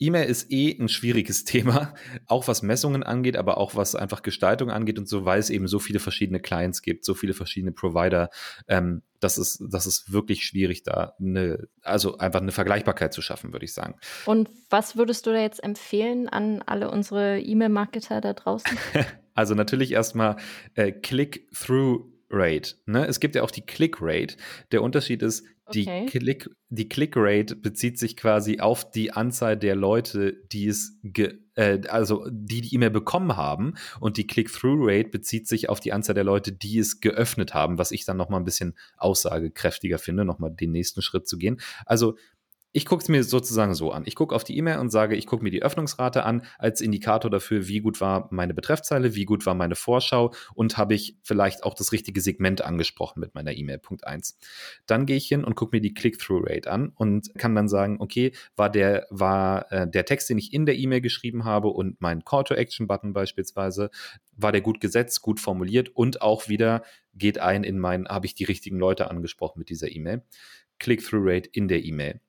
E-Mail ist eh ein schwieriges Thema, auch was Messungen angeht, aber auch was einfach Gestaltung angeht und so, weil es eben so viele verschiedene Clients gibt, so viele verschiedene Provider. Ähm, das ist, das ist wirklich schwierig, da eine, also einfach eine Vergleichbarkeit zu schaffen, würde ich sagen. Und was würdest du da jetzt empfehlen an alle unsere E-Mail-Marketer da draußen? Also natürlich erstmal äh, Click-Through Rate. Ne? Es gibt ja auch die Click-Rate. Der Unterschied ist, die Okay. Click, die Click-Rate bezieht sich quasi auf die Anzahl der Leute, die es, ge, äh, also die die E-Mail bekommen haben. Und die Click-Through-Rate bezieht sich auf die Anzahl der Leute, die es geöffnet haben, was ich dann nochmal ein bisschen aussagekräftiger finde, nochmal den nächsten Schritt zu gehen. Also ich gucke es mir sozusagen so an. Ich gucke auf die E-Mail und sage, ich gucke mir die Öffnungsrate an als Indikator dafür, wie gut war meine Betreffzeile, wie gut war meine Vorschau und habe ich vielleicht auch das richtige Segment angesprochen mit meiner E-Mail. Punkt eins. Dann gehe ich hin und gucke mir die Click-Through-Rate an und kann dann sagen, okay, war der, war äh, der Text, den ich in der E-Mail geschrieben habe und mein Call-to-Action-Button beispielsweise, war der gut gesetzt, gut formuliert und auch wieder geht ein in mein, habe ich die richtigen Leute angesprochen mit dieser E-Mail. Click-Through-Rate in der E-Mail.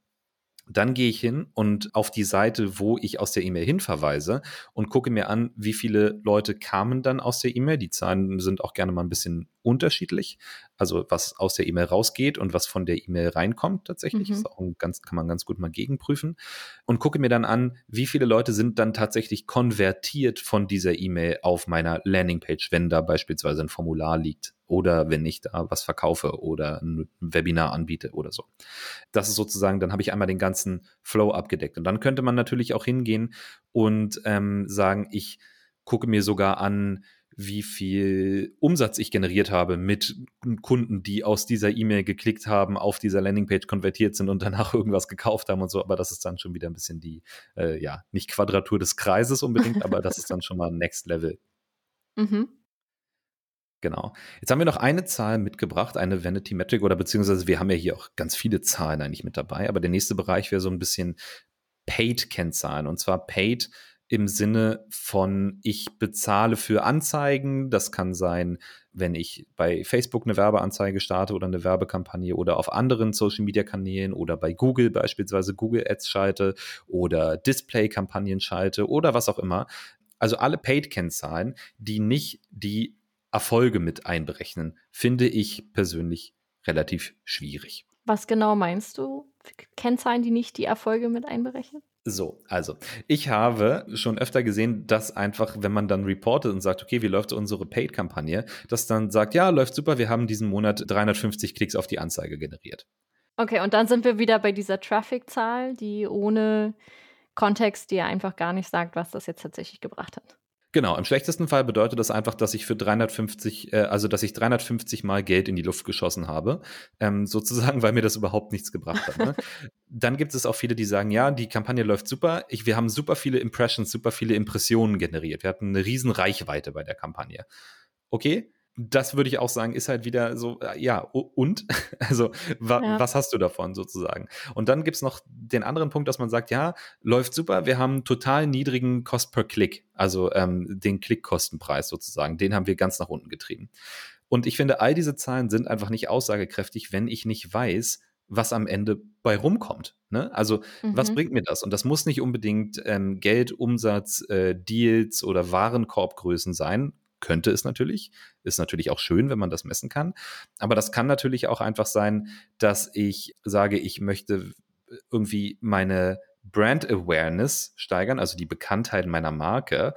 Dann gehe ich hin und auf die Seite, wo ich aus der E-Mail hinverweise und gucke mir an, wie viele Leute kamen dann aus der E-Mail. Die Zahlen sind auch gerne mal ein bisschen unterschiedlich. Also was aus der E-Mail rausgeht und was von der E-Mail reinkommt tatsächlich. Mhm. Ist auch ein ganz, kann man ganz gut mal gegenprüfen. Und gucke mir dann an, wie viele Leute sind dann tatsächlich konvertiert von dieser E-Mail auf meiner Landingpage, wenn da beispielsweise ein Formular liegt oder wenn ich da was verkaufe oder ein Webinar anbiete oder so. Das ist sozusagen, dann habe ich einmal den ganzen Flow abgedeckt. Und dann könnte man natürlich auch hingehen und ähm, sagen, ich gucke mir sogar an, wie viel Umsatz ich generiert habe mit Kunden, die aus dieser E-Mail geklickt haben, auf dieser Landingpage konvertiert sind und danach irgendwas gekauft haben und so. Aber das ist dann schon wieder ein bisschen die, äh, ja, nicht Quadratur des Kreises unbedingt, aber das ist dann schon mal Next Level. Mhm. Genau. Jetzt haben wir noch eine Zahl mitgebracht, eine Vanity Metric, oder beziehungsweise wir haben ja hier auch ganz viele Zahlen eigentlich mit dabei, aber der nächste Bereich wäre so ein bisschen Paid-Kennzahlen. Und zwar Paid im Sinne von, ich bezahle für Anzeigen. Das kann sein, wenn ich bei Facebook eine Werbeanzeige starte oder eine Werbekampagne oder auf anderen Social-Media-Kanälen oder bei Google beispielsweise Google Ads schalte oder Display-Kampagnen schalte oder was auch immer. Also alle Paid-Kennzahlen, die nicht die Erfolge mit einberechnen, finde ich persönlich relativ schwierig. Was genau meinst du? Kennzahlen, die nicht die Erfolge mit einberechnen? So, also ich habe schon öfter gesehen, dass einfach, wenn man dann reportet und sagt, okay, wie läuft unsere Paid-Kampagne, dass dann sagt, ja, läuft super, wir haben diesen Monat 350 Klicks auf die Anzeige generiert. Okay, und dann sind wir wieder bei dieser Traffic-Zahl, die ohne Kontext dir einfach gar nicht sagt, was das jetzt tatsächlich gebracht hat. Genau, im schlechtesten Fall bedeutet das einfach, dass ich für 350, äh, also dass ich 350 Mal Geld in die Luft geschossen habe, ähm, sozusagen, weil mir das überhaupt nichts gebracht hat. Ne? Dann gibt es auch viele, die sagen, ja, die Kampagne läuft super, ich, wir haben super viele Impressions, super viele Impressionen generiert, wir hatten eine riesen Reichweite bei der Kampagne. Okay, das würde ich auch sagen, ist halt wieder so, äh, ja, und? Also, wa ja. was hast du davon sozusagen? Und dann gibt's noch den anderen Punkt, dass man sagt, ja, läuft super, wir haben total niedrigen Cost per Klick, also ähm, den Klickkostenpreis sozusagen, den haben wir ganz nach unten getrieben. Und ich finde, all diese Zahlen sind einfach nicht aussagekräftig, wenn ich nicht weiß, was am Ende bei rumkommt. Ne? Also, mhm. was bringt mir das? Und das muss nicht unbedingt ähm, Geld, Umsatz, äh, Deals oder Warenkorbgrößen sein könnte es natürlich. Ist natürlich auch schön, wenn man das messen kann. Aber das kann natürlich auch einfach sein, dass ich sage, ich möchte irgendwie meine Brand Awareness steigern, also die Bekanntheit meiner Marke.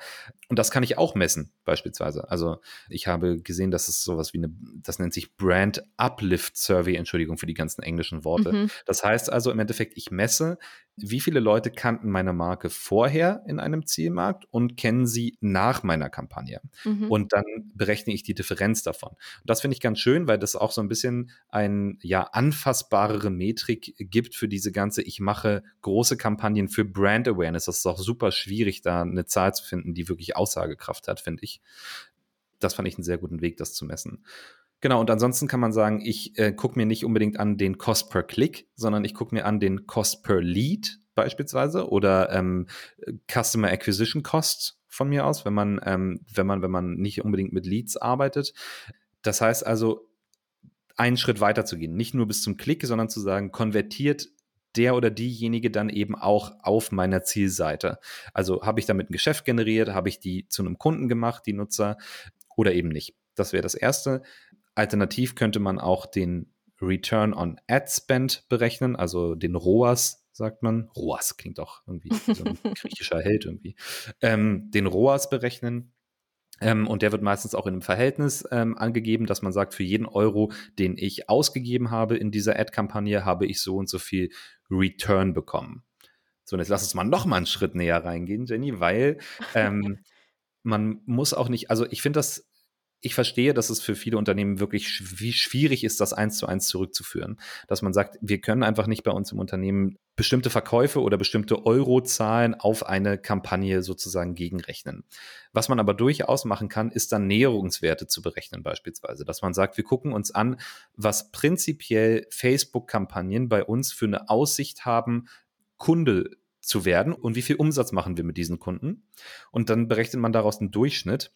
Und das kann ich auch messen, beispielsweise. Also ich habe gesehen, dass es sowas wie eine, das nennt sich Brand Uplift Survey, Entschuldigung für die ganzen englischen Worte. Mhm. Das heißt also im Endeffekt, ich messe, wie viele Leute kannten meine Marke vorher in einem Zielmarkt und kennen sie nach meiner Kampagne. Mhm. Und dann berechne ich die Differenz davon. Und das finde ich ganz schön, weil das auch so ein bisschen ein ja anfassbarere Metrik gibt für diese ganze, ich mache große Kampagnen für Brand Awareness. Das ist auch super schwierig, da eine Zahl zu finden, die wirklich Aussagekraft hat, finde ich. Das fand ich einen sehr guten Weg, das zu messen. Genau, und ansonsten kann man sagen, ich äh, gucke mir nicht unbedingt an den Cost per Click, sondern ich gucke mir an den Cost per Lead beispielsweise oder ähm, Customer Acquisition Cost von mir aus, wenn man, ähm, wenn man, wenn man nicht unbedingt mit Leads arbeitet. Das heißt also, einen Schritt weiter zu gehen, nicht nur bis zum Klick, sondern zu sagen, konvertiert der oder diejenige dann eben auch auf meiner Zielseite. Also habe ich damit ein Geschäft generiert, habe ich die zu einem Kunden gemacht, die Nutzer, oder eben nicht. Das wäre das Erste. Alternativ könnte man auch den Return on Ad Spend berechnen, also den ROAS, sagt man. ROAS klingt auch irgendwie wie so ein griechischer Held irgendwie. Ähm, den ROAS berechnen. Ähm, und der wird meistens auch in einem Verhältnis ähm, angegeben, dass man sagt, für jeden Euro, den ich ausgegeben habe in dieser Ad-Kampagne, habe ich so und so viel Return bekommen. So, und jetzt lass uns mal noch mal einen Schritt näher reingehen, Jenny, weil ähm, man muss auch nicht, also ich finde das ich verstehe, dass es für viele Unternehmen wirklich schwierig ist, das eins zu eins zurückzuführen. Dass man sagt, wir können einfach nicht bei uns im Unternehmen bestimmte Verkäufe oder bestimmte Eurozahlen auf eine Kampagne sozusagen gegenrechnen. Was man aber durchaus machen kann, ist dann Näherungswerte zu berechnen beispielsweise. Dass man sagt, wir gucken uns an, was prinzipiell Facebook-Kampagnen bei uns für eine Aussicht haben, Kunde zu werden und wie viel Umsatz machen wir mit diesen Kunden. Und dann berechnet man daraus einen Durchschnitt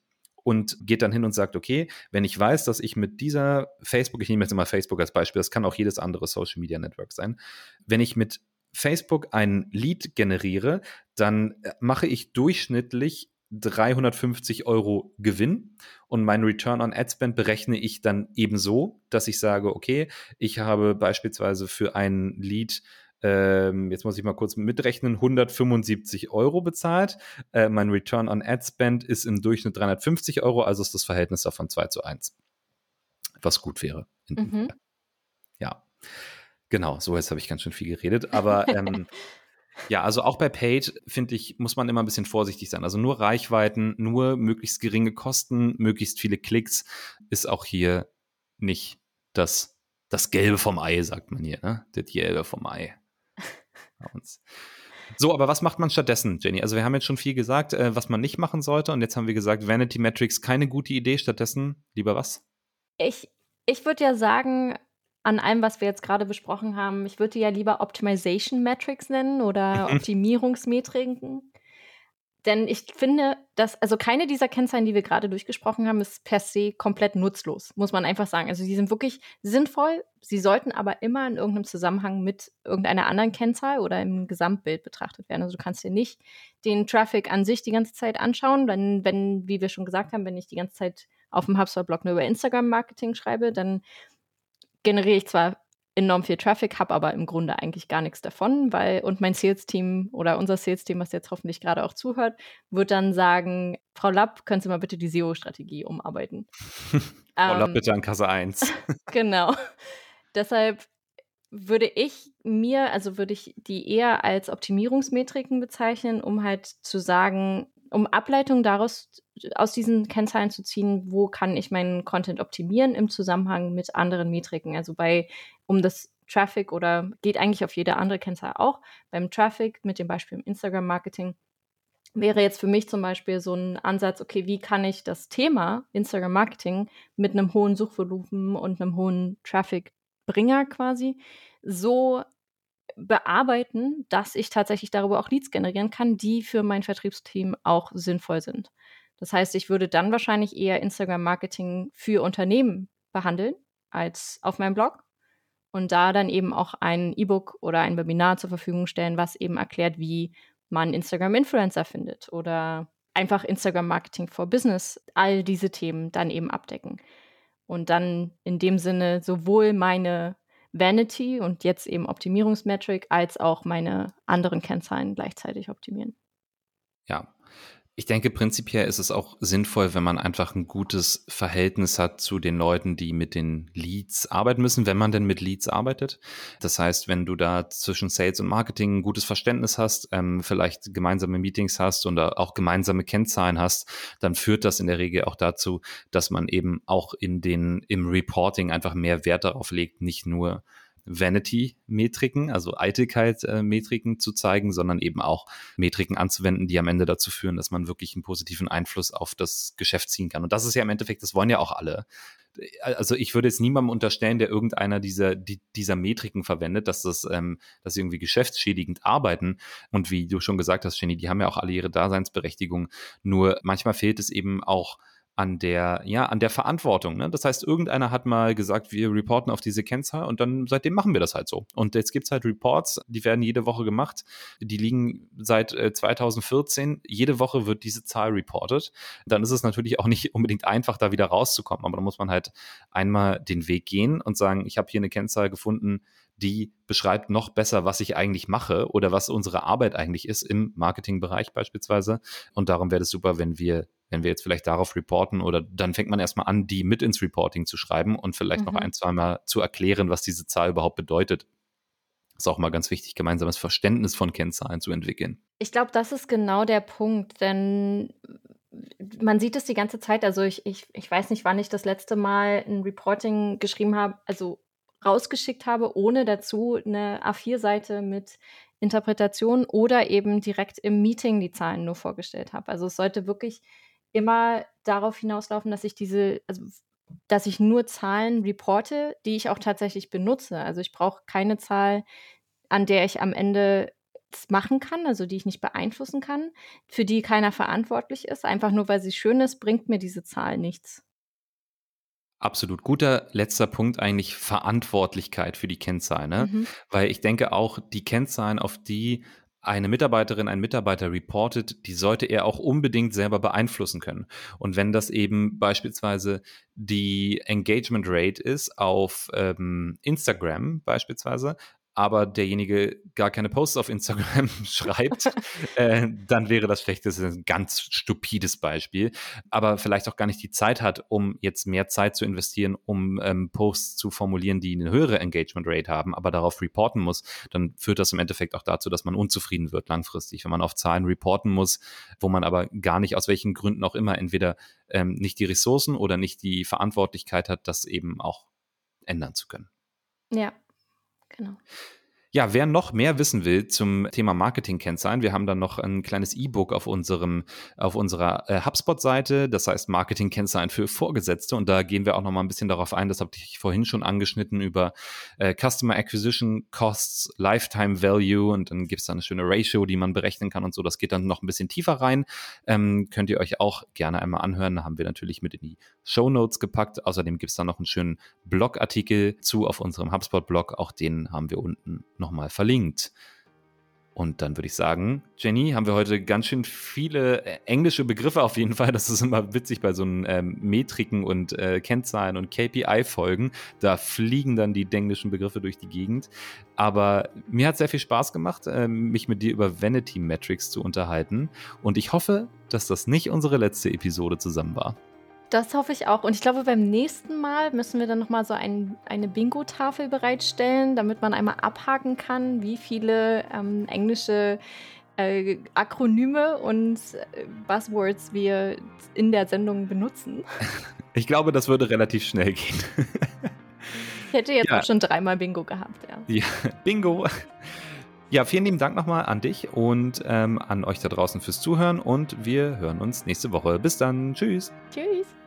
und geht dann hin und sagt, okay, wenn ich weiß, dass ich mit dieser Facebook, ich nehme jetzt immer Facebook als Beispiel, das kann auch jedes andere Social Media Network sein, wenn ich mit Facebook ein Lead generiere, dann äh, mache ich durchschnittlich 350 Euro Gewinn und mein Return on Ad Spend berechne ich dann ebenso, dass ich sage, okay, ich habe beispielsweise für ein Lead ähm, jetzt muss ich mal kurz mitrechnen, 175 Euro bezahlt. Äh, mein Return on Ad Spend ist im Durchschnitt 350 Euro, also ist das Verhältnis davon 2 zu 1. Was gut wäre. Mhm. Ja, genau, so jetzt habe ich ganz schön viel geredet, aber ähm, ja, also auch bei Paid, finde ich, muss man immer ein bisschen vorsichtig sein. Also nur Reichweiten, nur möglichst geringe Kosten, möglichst viele Klicks ist auch hier nicht das, das Gelbe vom Ei, sagt man hier, ne? Das Gelbe vom Ei bei uns. So, aber was macht man stattdessen, Jenny? Also wir haben jetzt schon viel gesagt, äh, was man nicht machen sollte. Und jetzt haben wir gesagt, Vanity Metrics keine gute Idee. Stattdessen lieber was? Ich, ich würde ja sagen, an allem, was wir jetzt gerade besprochen haben, ich würde ja lieber Optimization Metrics nennen oder Optimierungsmetriken. Denn ich finde, dass, also keine dieser Kennzahlen, die wir gerade durchgesprochen haben, ist per se komplett nutzlos, muss man einfach sagen. Also die sind wirklich sinnvoll, sie sollten aber immer in irgendeinem Zusammenhang mit irgendeiner anderen Kennzahl oder im Gesamtbild betrachtet werden. Also du kannst dir nicht den Traffic an sich die ganze Zeit anschauen, denn wenn, wie wir schon gesagt haben, wenn ich die ganze Zeit auf dem HubSpot-Blog nur über Instagram-Marketing schreibe, dann generiere ich zwar enorm viel Traffic, habe aber im Grunde eigentlich gar nichts davon, weil und mein Sales-Team oder unser Sales-Team, was jetzt hoffentlich gerade auch zuhört, wird dann sagen, Frau Lapp, können Sie mal bitte die SEO-Strategie umarbeiten? Frau ähm, Lapp bitte an Kasse 1. genau. Deshalb würde ich mir, also würde ich die eher als Optimierungsmetriken bezeichnen, um halt zu sagen, um Ableitungen daraus aus diesen Kennzahlen zu ziehen, wo kann ich meinen Content optimieren im Zusammenhang mit anderen Metriken. Also bei, um das Traffic oder geht eigentlich auf jede andere Kennzahl auch. Beim Traffic mit dem Beispiel im Instagram-Marketing wäre jetzt für mich zum Beispiel so ein Ansatz, okay, wie kann ich das Thema Instagram-Marketing mit einem hohen Suchvolumen und einem hohen Traffic-Bringer quasi so bearbeiten, dass ich tatsächlich darüber auch Leads generieren kann, die für mein Vertriebsteam auch sinnvoll sind. Das heißt, ich würde dann wahrscheinlich eher Instagram-Marketing für Unternehmen behandeln als auf meinem Blog und da dann eben auch ein E-Book oder ein Webinar zur Verfügung stellen, was eben erklärt, wie man Instagram-Influencer findet oder einfach Instagram-Marketing for Business, all diese Themen dann eben abdecken. Und dann in dem Sinne sowohl meine Vanity und jetzt eben Optimierungsmetric als auch meine anderen Kennzahlen gleichzeitig optimieren. Ja, ich denke, prinzipiell ist es auch sinnvoll, wenn man einfach ein gutes Verhältnis hat zu den Leuten, die mit den Leads arbeiten müssen, wenn man denn mit Leads arbeitet. Das heißt, wenn du da zwischen Sales und Marketing ein gutes Verständnis hast, ähm, vielleicht gemeinsame Meetings hast und auch gemeinsame Kennzahlen hast, dann führt das in der Regel auch dazu, dass man eben auch in den, im Reporting einfach mehr Wert darauf legt, nicht nur Vanity-Metriken, also Eitelkeit-Metriken zu zeigen, sondern eben auch Metriken anzuwenden, die am Ende dazu führen, dass man wirklich einen positiven Einfluss auf das Geschäft ziehen kann. Und das ist ja im Endeffekt, das wollen ja auch alle. Also ich würde jetzt niemandem unterstellen, der irgendeiner dieser, die, dieser Metriken verwendet, dass das, ähm, dass sie irgendwie geschäftsschädigend arbeiten. Und wie du schon gesagt hast, Jenny, die haben ja auch alle ihre Daseinsberechtigung. Nur manchmal fehlt es eben auch an der, ja, an der Verantwortung. Ne? Das heißt, irgendeiner hat mal gesagt, wir reporten auf diese Kennzahl und dann seitdem machen wir das halt so. Und jetzt gibt's halt Reports, die werden jede Woche gemacht. Die liegen seit äh, 2014. Jede Woche wird diese Zahl reported. Dann ist es natürlich auch nicht unbedingt einfach, da wieder rauszukommen. Aber da muss man halt einmal den Weg gehen und sagen, ich habe hier eine Kennzahl gefunden, die beschreibt noch besser, was ich eigentlich mache oder was unsere Arbeit eigentlich ist im Marketingbereich beispielsweise. Und darum wäre es super, wenn wir wenn wir jetzt vielleicht darauf reporten oder dann fängt man erstmal an, die mit ins Reporting zu schreiben und vielleicht mhm. noch ein, zweimal zu erklären, was diese Zahl überhaupt bedeutet. Ist auch mal ganz wichtig, gemeinsames Verständnis von Kennzahlen zu entwickeln. Ich glaube, das ist genau der Punkt, denn man sieht es die ganze Zeit. Also ich, ich, ich weiß nicht, wann ich das letzte Mal ein Reporting geschrieben habe, also rausgeschickt habe, ohne dazu eine A4-Seite mit Interpretation oder eben direkt im Meeting die Zahlen nur vorgestellt habe. Also es sollte wirklich immer darauf hinauslaufen, dass ich diese, also dass ich nur Zahlen reporte, die ich auch tatsächlich benutze. Also ich brauche keine Zahl, an der ich am Ende machen kann, also die ich nicht beeinflussen kann, für die keiner verantwortlich ist. Einfach nur weil sie schön ist, bringt mir diese Zahl nichts. Absolut. Guter letzter Punkt eigentlich Verantwortlichkeit für die Kennzahlen. Ne? Mhm. Weil ich denke auch, die Kennzahlen, auf die eine Mitarbeiterin, ein Mitarbeiter reportet, die sollte er auch unbedingt selber beeinflussen können. Und wenn das eben beispielsweise die Engagement Rate ist auf ähm, Instagram beispielsweise, aber derjenige gar keine Posts auf Instagram schreibt, äh, dann wäre das vielleicht das ein ganz stupides Beispiel, aber vielleicht auch gar nicht die Zeit hat, um jetzt mehr Zeit zu investieren, um ähm, Posts zu formulieren, die eine höhere Engagement Rate haben, aber darauf reporten muss, dann führt das im Endeffekt auch dazu, dass man unzufrieden wird langfristig, wenn man auf Zahlen reporten muss, wo man aber gar nicht aus welchen Gründen auch immer entweder ähm, nicht die Ressourcen oder nicht die Verantwortlichkeit hat, das eben auch ändern zu können. Ja, Genau. Ja, wer noch mehr wissen will zum Thema Marketing-Kennzahlen, wir haben dann noch ein kleines E-Book auf auf unserer äh, HubSpot-Seite, das heißt Marketing-Kennzahlen für Vorgesetzte. Und da gehen wir auch noch mal ein bisschen darauf ein, das habe ich vorhin schon angeschnitten, über äh, Customer Acquisition Costs, Lifetime Value und dann gibt es da eine schöne Ratio, die man berechnen kann und so. Das geht dann noch ein bisschen tiefer rein. Ähm, könnt ihr euch auch gerne einmal anhören. Da haben wir natürlich mit in die Show Notes gepackt. Außerdem gibt es da noch einen schönen Blogartikel zu auf unserem HubSpot-Blog. Auch den haben wir unten nochmal verlinkt. Und dann würde ich sagen, Jenny, haben wir heute ganz schön viele äh, englische Begriffe auf jeden Fall. Das ist immer witzig bei so einen ähm, Metriken und äh, Kennzahlen und KPI-Folgen. Da fliegen dann die englischen Begriffe durch die Gegend. Aber mir hat sehr viel Spaß gemacht, äh, mich mit dir über Vanity Metrics zu unterhalten. Und ich hoffe, dass das nicht unsere letzte Episode zusammen war. Das hoffe ich auch. Und ich glaube, beim nächsten Mal müssen wir dann nochmal so ein, eine Bingo-Tafel bereitstellen, damit man einmal abhaken kann, wie viele ähm, englische äh, Akronyme und äh, Buzzwords wir in der Sendung benutzen. Ich glaube, das würde relativ schnell gehen. ich hätte jetzt ja. auch schon dreimal Bingo gehabt, ja. Ja, Bingo. Ja, vielen lieben Dank nochmal an dich und ähm, an euch da draußen fürs Zuhören und wir hören uns nächste Woche. Bis dann. Tschüss. Tschüss.